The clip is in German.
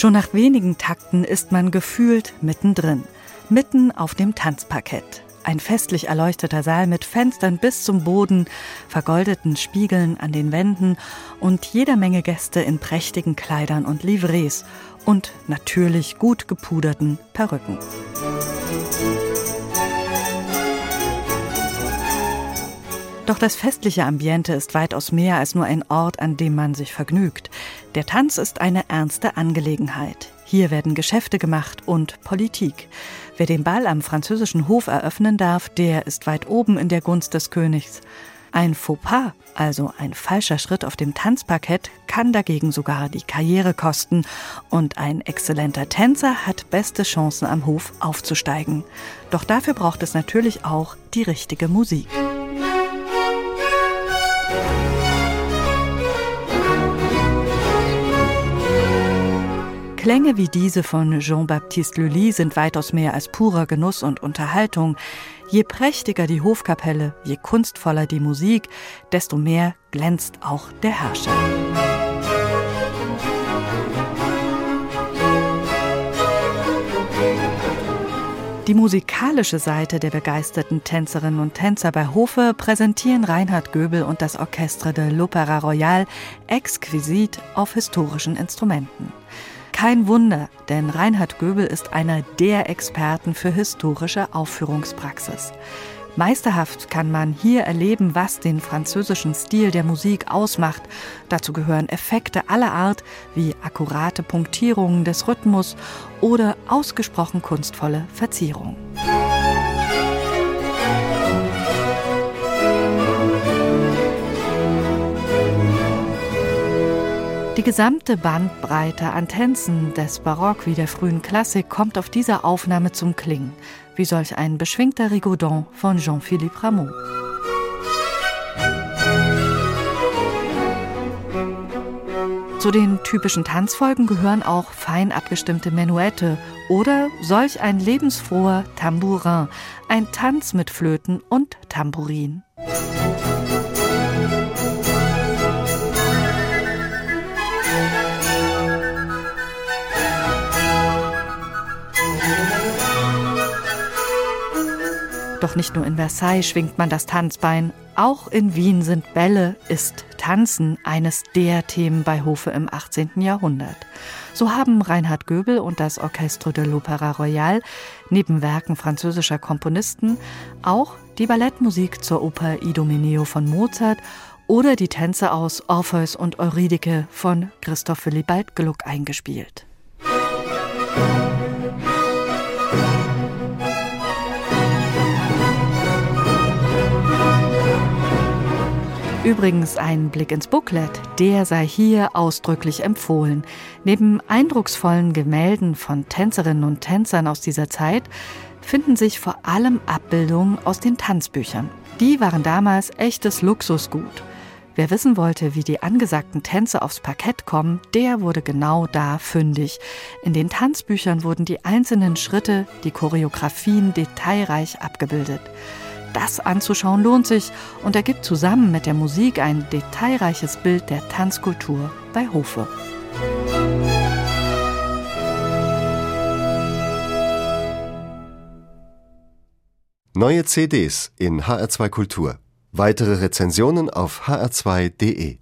Schon nach wenigen Takten ist man gefühlt mittendrin, mitten auf dem Tanzparkett. Ein festlich erleuchteter Saal mit Fenstern bis zum Boden, vergoldeten Spiegeln an den Wänden und jeder Menge Gäste in prächtigen Kleidern und Livrees und natürlich gut gepuderten Perücken. Doch das festliche Ambiente ist weitaus mehr als nur ein Ort, an dem man sich vergnügt. Der Tanz ist eine ernste Angelegenheit. Hier werden Geschäfte gemacht und Politik. Wer den Ball am französischen Hof eröffnen darf, der ist weit oben in der Gunst des Königs. Ein Fauxpas, also ein falscher Schritt auf dem Tanzparkett, kann dagegen sogar die Karriere kosten. Und ein exzellenter Tänzer hat beste Chancen am Hof aufzusteigen. Doch dafür braucht es natürlich auch die richtige Musik. Klänge wie diese von Jean-Baptiste Lully sind weitaus mehr als purer Genuss und Unterhaltung. Je prächtiger die Hofkapelle, je kunstvoller die Musik, desto mehr glänzt auch der Herrscher. Die musikalische Seite der begeisterten Tänzerinnen und Tänzer bei Hofe präsentieren Reinhard Göbel und das Orchestre de l'Opéra Royal exquisit auf historischen Instrumenten. Kein Wunder, denn Reinhard Göbel ist einer der Experten für historische Aufführungspraxis. Meisterhaft kann man hier erleben, was den französischen Stil der Musik ausmacht. Dazu gehören Effekte aller Art wie akkurate Punktierungen des Rhythmus oder ausgesprochen kunstvolle Verzierungen. Die gesamte Bandbreite an Tänzen des Barock wie der frühen Klassik kommt auf dieser Aufnahme zum Klingen, wie solch ein beschwingter Rigaudon von Jean-Philippe Rameau. Zu den typischen Tanzfolgen gehören auch fein abgestimmte Menuette oder solch ein lebensfroher Tambourin, ein Tanz mit Flöten und Tambourin. Doch nicht nur in Versailles schwingt man das Tanzbein, auch in Wien sind Bälle, ist Tanzen eines der Themen bei Hofe im 18. Jahrhundert. So haben Reinhard Göbel und das Orchestre de l'Opéra Royal neben Werken französischer Komponisten auch die Ballettmusik zur Oper Idomeneo von Mozart oder die Tänze aus Orpheus und Eurydike von Christoph Willibald Gluck eingespielt. Musik Übrigens ein Blick ins Booklet, der sei hier ausdrücklich empfohlen. Neben eindrucksvollen Gemälden von Tänzerinnen und Tänzern aus dieser Zeit finden sich vor allem Abbildungen aus den Tanzbüchern. Die waren damals echtes Luxusgut. Wer wissen wollte, wie die angesagten Tänze aufs Parkett kommen, der wurde genau da fündig. In den Tanzbüchern wurden die einzelnen Schritte, die Choreografien detailreich abgebildet. Das anzuschauen lohnt sich und ergibt zusammen mit der Musik ein detailreiches Bild der Tanzkultur bei Hofe. Neue CDs in HR2 Kultur. Weitere Rezensionen auf hr2.de